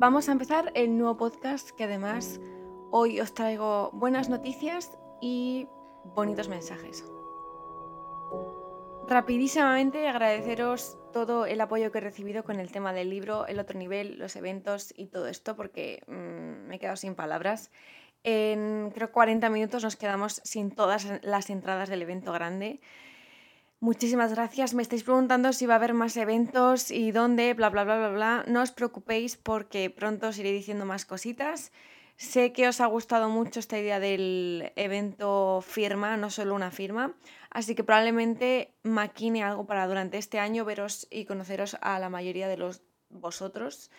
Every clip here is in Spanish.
Vamos a empezar el nuevo podcast que además hoy os traigo buenas noticias y bonitos mensajes. Rapidísimamente agradeceros todo el apoyo que he recibido con el tema del libro, el otro nivel, los eventos y todo esto porque mm, me he quedado sin palabras. En creo 40 minutos nos quedamos sin todas las entradas del evento grande. Muchísimas gracias. Me estáis preguntando si va a haber más eventos y dónde, bla, bla, bla, bla, bla. No os preocupéis porque pronto os iré diciendo más cositas. Sé que os ha gustado mucho esta idea del evento firma, no solo una firma, así que probablemente maquine algo para durante este año veros y conoceros a la mayoría de los vosotros.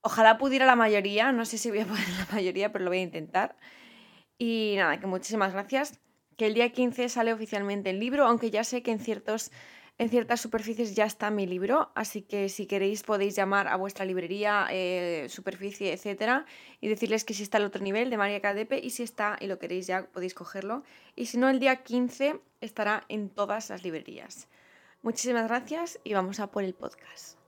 Ojalá pudiera la mayoría, no sé si voy a poder la mayoría, pero lo voy a intentar. Y nada, que muchísimas gracias que el día 15 sale oficialmente el libro, aunque ya sé que en, ciertos, en ciertas superficies ya está mi libro, así que si queréis podéis llamar a vuestra librería, eh, superficie, etcétera, y decirles que si está el otro nivel de María Cadepe y si está y lo queréis ya podéis cogerlo. Y si no, el día 15 estará en todas las librerías. Muchísimas gracias y vamos a por el podcast.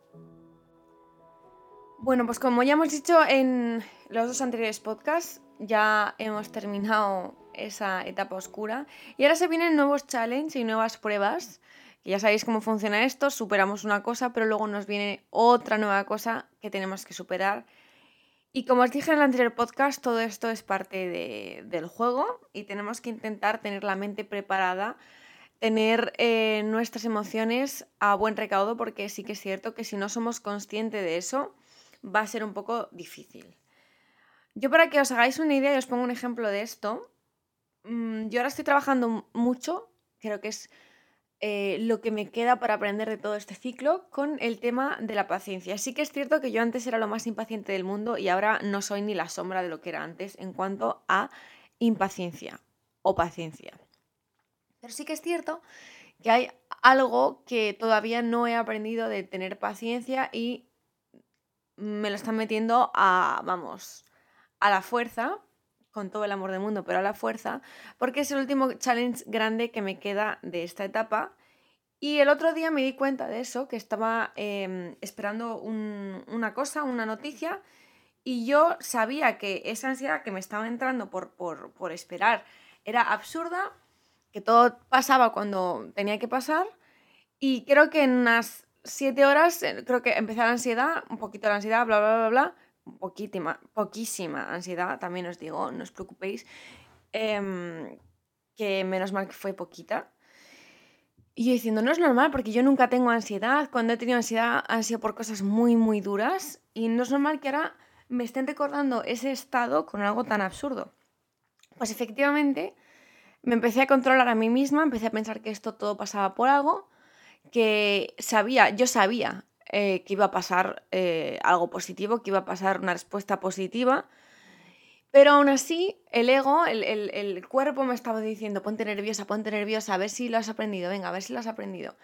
Bueno, pues como ya hemos dicho en los dos anteriores podcasts, ya hemos terminado esa etapa oscura. Y ahora se vienen nuevos challenges y nuevas pruebas. Ya sabéis cómo funciona esto, superamos una cosa, pero luego nos viene otra nueva cosa que tenemos que superar. Y como os dije en el anterior podcast, todo esto es parte del juego y tenemos que intentar tener la mente preparada, tener eh, nuestras emociones a buen recaudo, porque sí que es cierto que si no somos conscientes de eso, va a ser un poco difícil. Yo para que os hagáis una idea os pongo un ejemplo de esto, Mm, yo ahora estoy trabajando mucho, creo que es eh, lo que me queda para aprender de todo este ciclo con el tema de la paciencia. Sí que es cierto que yo antes era lo más impaciente del mundo y ahora no soy ni la sombra de lo que era antes en cuanto a impaciencia o paciencia. Pero sí que es cierto que hay algo que todavía no he aprendido de tener paciencia y me lo están metiendo a, vamos, a la fuerza con todo el amor del mundo, pero a la fuerza, porque es el último challenge grande que me queda de esta etapa. Y el otro día me di cuenta de eso, que estaba em, esperando una cosa, una noticia, y yo sabía que esa ansiedad que me estaba entrando por, por, por esperar era absurda, que todo pasaba cuando tenía que pasar, y creo que en unas siete horas, eh, creo que empezó la ansiedad, un poquito la ansiedad, bla, bla, bla, bla, poquísima, poquísima ansiedad, también os digo, no os preocupéis, em, que menos mal que fue poquita. Y yo diciendo, no es normal porque yo nunca tengo ansiedad, cuando he tenido ansiedad han sido por cosas muy, muy duras y no es normal que ahora me estén recordando ese estado con algo tan absurdo. Pues efectivamente me empecé a controlar a mí misma, empecé a pensar que esto todo pasaba por algo, que sabía, yo sabía eh, que iba a pasar eh, algo positivo, que iba a pasar una respuesta positiva. Pero aún así, el ego, el, cuerpo me estaba diciendo, ponte nerviosa, ponte nerviosa, a ver si lo has aprendido, venga, a ver si lo has aprendido.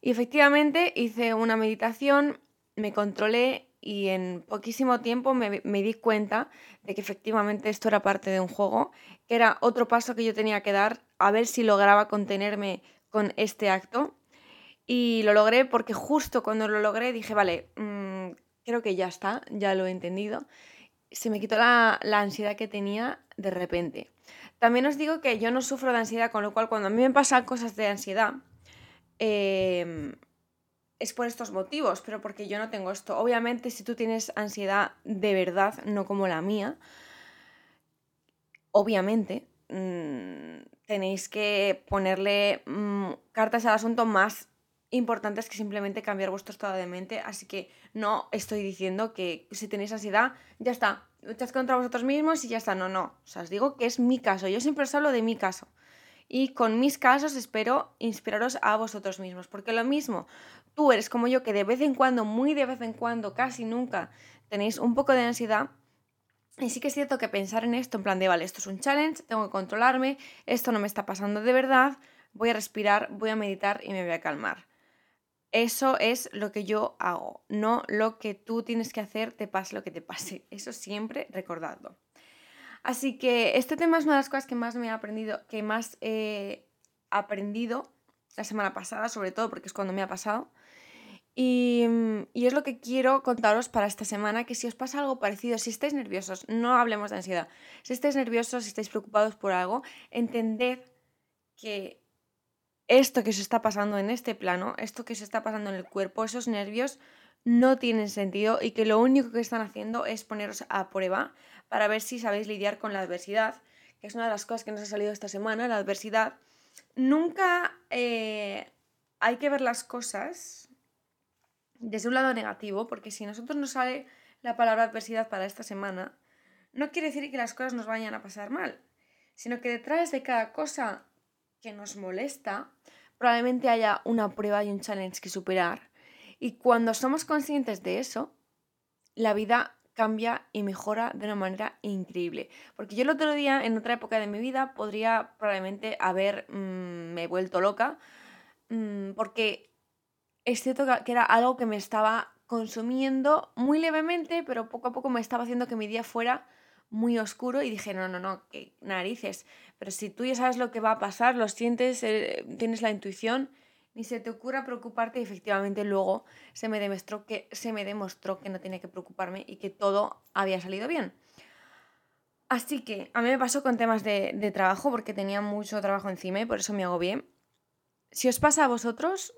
Y efectivamente hice una meditación, me controlé y en poquísimo tiempo me, di cuenta de que efectivamente esto era parte de un juego, que era otro paso que yo tenía que dar a ver si lograba contenerme con este acto y lo logré porque justo cuando lo logré dije, vale, mm, creo que ya está, ya lo he entendido. Se me quitó la, ansiedad que tenía de repente. También os digo que yo no sufro de ansiedad, con lo cual cuando a mí me pasan cosas de ansiedad, em, es por estos motivos, pero porque yo no tengo esto. Obviamente, si tú tienes ansiedad de verdad, no como la mía, obviamente mm, tenéis que ponerle mm, cartas al asunto más importantes que simplemente cambiar vuestro estado de mente. Así que no estoy diciendo que si tenéis ansiedad, ya está, luchad contra vosotros mismos y ya está. No, no. O sea, os digo que es mi caso. Yo siempre os hablo de mi caso. Y con mis casos espero inspiraros a vosotros mismos. Porque lo mismo, tú eres como yo, que de vez en cuando, muy de vez en cuando, casi nunca, tenéis un poco de ansiedad. Y sí que es cierto que pensar en esto, en plan de, vale, esto es un challenge, tengo que controlarme, esto no me está pasando de verdad, voy a respirar, voy a meditar y me voy a calmar. Eso es lo que yo hago, no lo que tú tienes que hacer, te pase lo que te pase. Eso siempre recordadlo. Así que este tema es una de las cosas que más me he aprendido, que más he aprendido la semana pasada, sobre todo porque es cuando me ha pasado. Y, mm, y, es lo que quiero contaros para esta semana, que si os pasa algo parecido, si estáis nerviosos, no hablemos de ansiedad, si estáis nerviosos, si estáis preocupados por algo, entended que esto que se está pasando en este plano, esto que se está pasando en el cuerpo, esos nervios no tienen sentido y que lo único que están haciendo es poneros a prueba para ver si sabéis lidiar con la adversidad, que es una de las cosas que nos ha salido esta semana, la adversidad. Nunca eh, hay que ver las cosas desde un lado negativo, porque si a nosotros nos sale la palabra adversidad para esta semana, no quiere decir que las cosas nos vayan a pasar mal, sino que detrás de cada cosa que nos molesta, probablemente haya una prueba y un challenge que superar y cuando somos conscientes de eso, la vida cambia y mejora de una manera increíble. Porque yo el otro día, en otra época de mi vida, podría probablemente haber mm, vuelto loca, mm, porque es cierto que era algo que me estaba consumiendo muy levemente, pero poco a poco me estaba haciendo que mi día fuera muy oscuro y dije, no, no, no, qué narices. Pero si tú ya sabes lo que va a pasar, lo sientes, eh, tienes la intuición, ni se te ocurra preocuparte y efectivamente luego se me demostró que, se me demostró que no tenía que preocuparme y que todo había salido bien. Así que a mí me pasó con temas de, de trabajo porque tenía mucho trabajo encima y por eso me hago bien. Si os pasa a vosotros,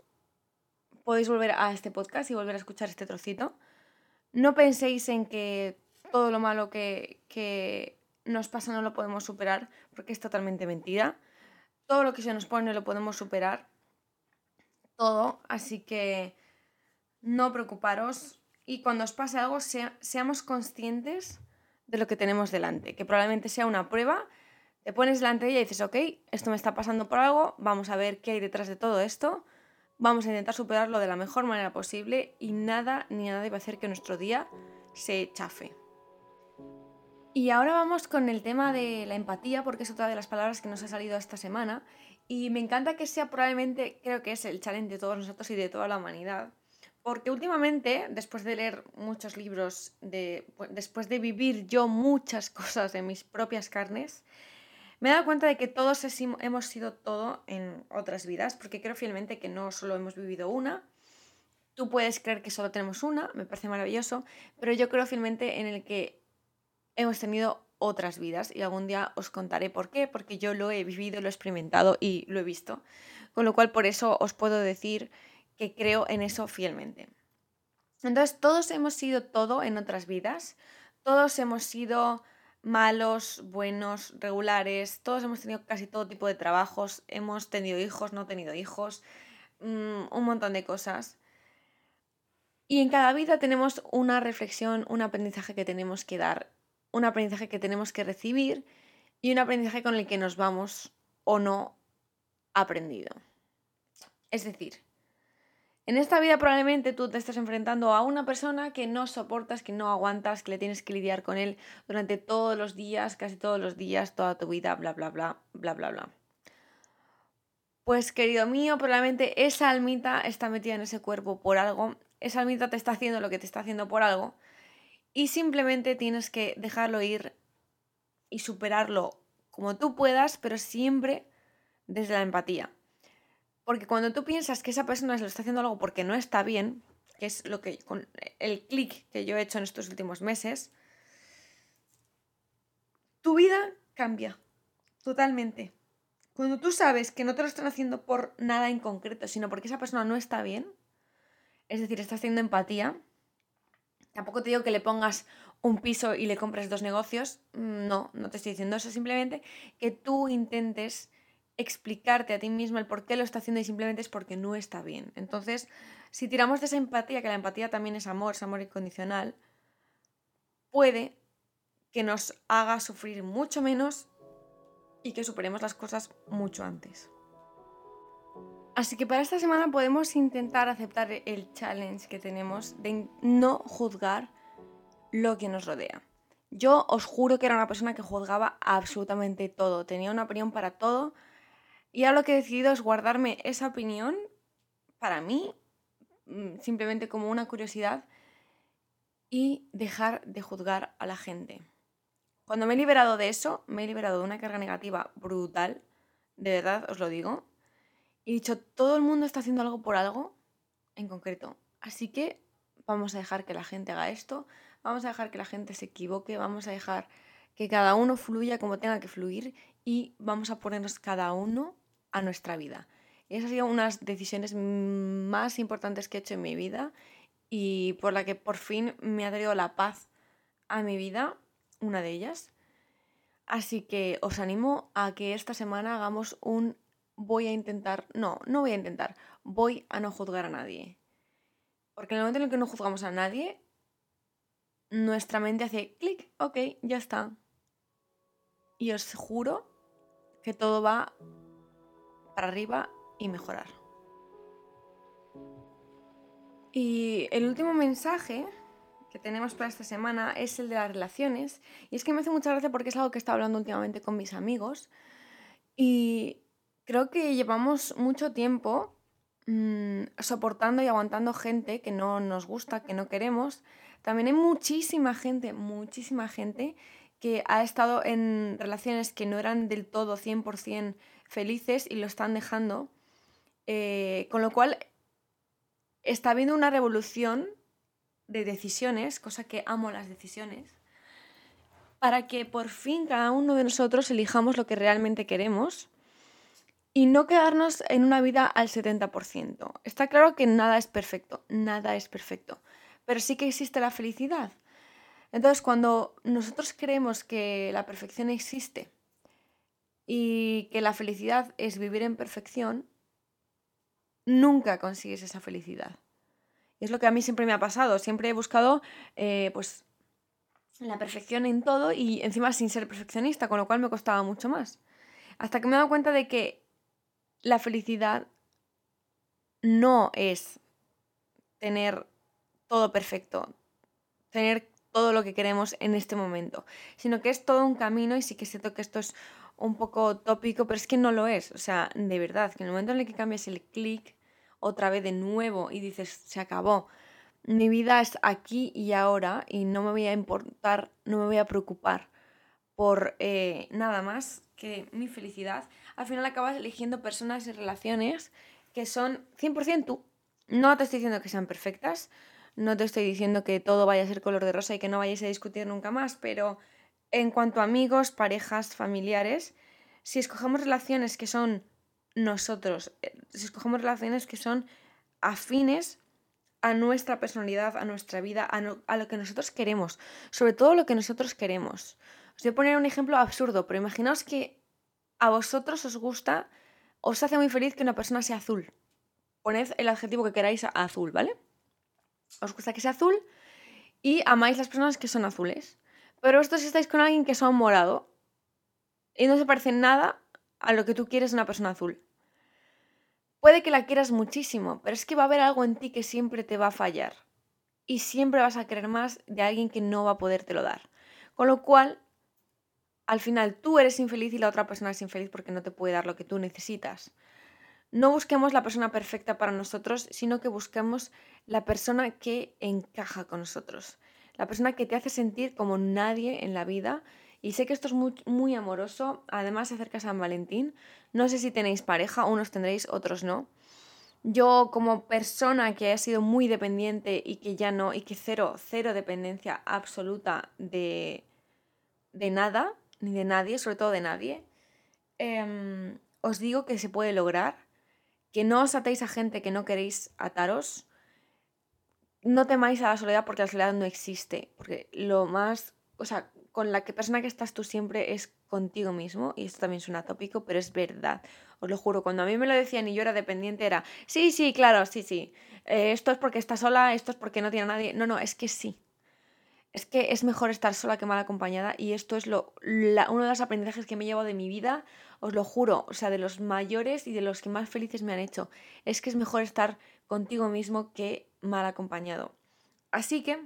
podéis volver a este podcast y volver a escuchar este trocito. No penséis en que todo lo malo que, nos pasa no lo podemos superar porque es totalmente mentira. Todo lo que se nos pone lo podemos superar. Todo, así que no preocuparos. Y cuando os pase algo seamos conscientes de lo que tenemos delante, que probablemente sea una prueba, te pones delante de ella y dices, ok, esto me está pasando por algo, vamos a ver qué hay detrás de todo esto, vamos a intentar superarlo de la mejor manera posible y nada ni nada debe hacer que nuestro día se chafe. Y ahora vamos con el tema de la empatía, porque es otra de las palabras que nos ha salido esta semana y me encanta que sea probablemente, creo que es el challenge de todos nosotros y de toda la humanidad. Porque últimamente, después de leer muchos libros, de, después de vivir yo muchas cosas en mis propias carnes, me he dado cuenta de que todos hemos sido todo en otras vidas, porque creo fielmente que no solo hemos vivido una. Tú puedes creer que solo tenemos una, me parece maravilloso, pero yo creo fielmente en el que hemos tenido otras vidas y algún día os contaré por qué, porque yo lo he vivido, lo he experimentado y lo he visto. Con lo cual por eso os puedo decir que creo en eso fielmente. Entonces todos hemos sido todo en otras vidas, todos hemos sido malos, buenos, regulares, todos hemos tenido casi todo tipo de trabajos, hemos tenido hijos, no tenido hijos, mm, un montón de cosas. Y en cada vida tenemos una reflexión, un aprendizaje que tenemos que dar un aprendizaje que tenemos que recibir y un aprendizaje con el que nos vamos o no aprendido. Es decir, en esta vida probablemente tú te estás enfrentando a una persona que no soportas, que no aguantas, que le tienes que lidiar con él durante todos los días, casi todos los días, toda tu vida, bla, bla, bla, bla, bla, bla. Pues querido mío, probablemente esa almita está metida en ese cuerpo por algo, esa almita te está haciendo lo que te está haciendo por algo y simplemente tienes que dejarlo ir y superarlo como tú puedas, pero siempre desde la empatía. Porque cuando tú piensas que esa persona se lo está haciendo algo porque no está bien, que es lo que con el clic que yo he hecho en estos últimos meses, tu vida cambia totalmente. Cuando tú sabes que no te lo están haciendo por nada en concreto, sino porque esa persona no está bien, es decir, estás haciendo empatía, Tampoco te digo que le pongas un piso y le compres dos negocios. Mm, no, no te estoy diciendo eso. Simplemente que tú intentes explicarte a ti mismo el por qué lo está haciendo y simplemente es porque no está bien. Entonces, si tiramos de esa empatía, que la empatía también es amor, es amor incondicional, puede que nos haga sufrir mucho menos y que superemos las cosas mucho antes. Así que para esta semana podemos intentar aceptar el challenge que tenemos de no juzgar lo que nos rodea. Yo os juro que era una persona que juzgaba absolutamente todo, tenía una opinión para todo y ahora lo que he decidido es guardarme esa opinión para mí, mm, simplemente como una curiosidad y dejar de juzgar a la gente. Cuando me he liberado de eso, me he liberado de una carga negativa brutal, de verdad os lo digo, y dicho, todo el mundo está haciendo algo por algo en concreto. Así que vamos a dejar que la gente haga esto, vamos a dejar que la gente se equivoque, vamos a dejar que cada uno fluya como tenga que fluir y vamos a ponernos cada uno a nuestra vida. Y esa ha sido una de las decisiones más importantes que he hecho en mi vida y por la que por fin me ha traído la paz a mi vida, una de ellas. Así que os animo a que esta semana hagamos un voy a intentar, no, no voy a intentar, voy a no juzgar a nadie. Porque en el momento en el que no juzgamos a nadie, nuestra mente hace clic, ok, ya está. Y os juro que todo va para arriba y mejorar. Y el último mensaje que tenemos para esta semana es el de las relaciones. Y es que me hace mucha gracia porque es algo que he estado hablando últimamente con mis amigos. Y creo que llevamos mucho tiempo mm, soportando y aguantando gente que no nos gusta, que no queremos. También hay muchísima gente, muchísima gente que ha estado en relaciones que no eran del todo 100% felices y lo están dejando. Eh, con lo cual está habiendo una revolución de decisiones, cosa que amo las decisiones, para que por fin cada uno de nosotros elijamos lo que realmente queremos y no quedarnos en una vida al 70%. Está claro que nada es perfecto, nada es perfecto, pero sí que existe la felicidad. Entonces, cuando nosotros creemos que la perfección existe y que la felicidad es vivir en perfección, nunca consigues esa felicidad. es lo que a mí siempre me ha pasado. Siempre he buscado, eh, pues, la perfección en todo y encima sin ser perfeccionista, con lo cual me costaba mucho más. Hasta que me he dado cuenta de que la felicidad no es tener todo perfecto, tener todo lo que queremos en este momento, sino que es todo un camino y sí que siento que esto es un poco tópico, pero es que no lo es. O sea, de verdad, que en el momento en el que cambias el clic otra vez de nuevo y dices, se acabó, mi vida es aquí y ahora y no me voy a importar, no me voy a preocupar por eh, nada más que mi felicidad, al final acabas eligiendo personas y relaciones que son 100% tú. No te estoy diciendo que sean perfectas, no te estoy diciendo que todo vaya a ser color de rosa y que no vayáis a discutir nunca más, pero en cuanto a amigos, parejas, familiares, si escogemos relaciones que son nosotros, eh, si escogemos relaciones que son afines a nuestra personalidad, a nuestra vida, a, lo que nosotros queremos, sobre todo lo que nosotros queremos. Os voy a poner un ejemplo absurdo, pero imaginaos que a vosotros os gusta, os hace muy feliz que una persona sea azul. Poned el adjetivo que queráis a azul, ¿vale? Os gusta que sea azul y amáis las personas que son azules. Pero vosotros estáis con alguien que son morado y no se parece nada a lo que tú quieres de una persona azul. Puede que la quieras muchísimo, pero es que va a haber algo en ti que siempre te va a fallar. Y siempre vas a querer más de alguien que no va a podértelo dar. Con lo cual, al final tú eres infeliz y la otra persona es infeliz porque no te puede dar lo que tú necesitas. No busquemos la persona perfecta para nosotros, sino que busquemos la persona que encaja con nosotros. La persona que te hace sentir como nadie en la vida. Y sé que esto es muy, amoroso. Además, se acerca San Valentín. No sé si tenéis pareja, unos tendréis, otros no. Yo como persona que ha sido muy dependiente y que ya no, y que cero, cero dependencia absoluta de, de nada, ni de nadie, sobre todo de nadie, em, os digo que se puede lograr, que no os atéis a gente que no queréis ataros, no temáis a la soledad porque la soledad no existe, porque lo más, o sea, con la que persona que estás tú siempre es contigo mismo, y esto también suena tópico, pero es verdad, os lo juro, cuando a mí me lo decían y yo era dependiente era, sí, sí, claro, sí, sí, eh, esto es porque está sola, esto es porque no tiene a nadie, no, no, es que sí, es que es mejor estar sola que mal acompañada y esto es lo, uno de los aprendizajes que me llevo de mi vida, os lo juro, o sea, de los mayores y de los que más felices me han hecho. Es que es mejor estar contigo mismo que mal acompañado. Así que,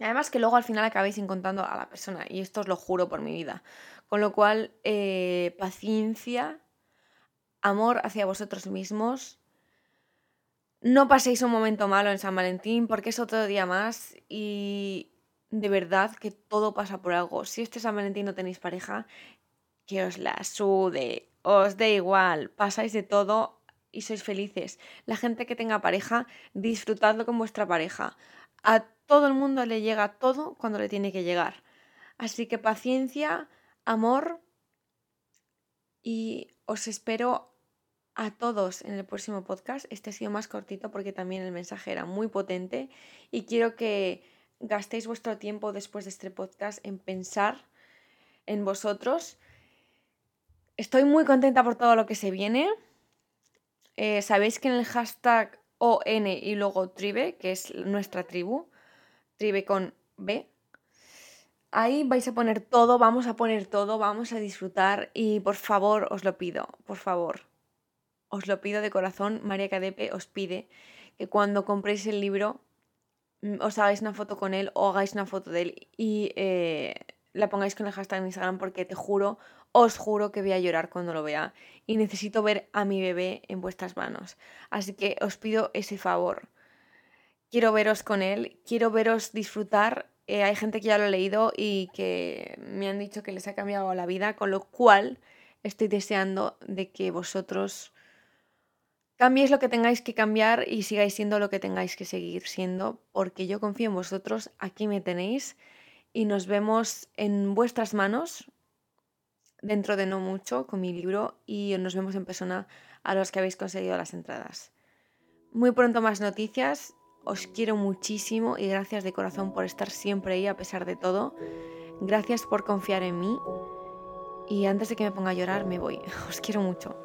además que luego al final acabéis encontrando a la persona y esto os lo juro por mi vida. Con lo cual, eh, paciencia, amor hacia vosotros mismos. No paséis un momento malo en San Valentín porque es otro día más y de verdad que todo pasa por algo. Si este San Valentín no tenéis pareja, que os la sude, os dé igual, pasáis de todo, y sois felices. La gente que tenga pareja, disfrutadlo con vuestra pareja. A todo el mundo le llega todo cuando le tiene que llegar. Así que paciencia, amor y os espero a todos en el próximo podcast. Este ha sido más cortito porque también el mensaje era muy potente y quiero que gastéis vuestro tiempo después de este podcast en pensar en vosotros. Estoy muy contenta por todo lo que se viene. Eh, Sabéis que en el hashtag ON y luego tribe, que es nuestra tribu, tribe con B, ahí vais a poner todo, vamos a poner todo, vamos a disfrutar y por favor os lo pido, por favor, os lo pido de corazón, María Cadepe os pide que cuando compréis el libro os hagáis una foto con él o hagáis una foto de él y eh, la pongáis con el hashtag en Instagram porque te juro, os juro que voy a llorar cuando lo vea y necesito ver a mi bebé en vuestras manos. Así que os pido ese favor. Quiero veros con él, quiero veros disfrutar. Eh, hay gente que ya lo ha leído y que me han dicho que les ha cambiado la vida, con lo cual estoy deseando de que vosotros cambiéis lo que tengáis que cambiar y sigáis siendo lo que tengáis que seguir siendo, porque yo confío en vosotros, aquí me tenéis y nos vemos en vuestras manos dentro de no mucho con mi libro y nos vemos en persona a los que habéis conseguido las entradas. Muy pronto más noticias, os quiero muchísimo y gracias de corazón por estar siempre ahí a pesar de todo. Gracias por confiar en mí y antes de que me ponga a llorar me voy. Os quiero mucho.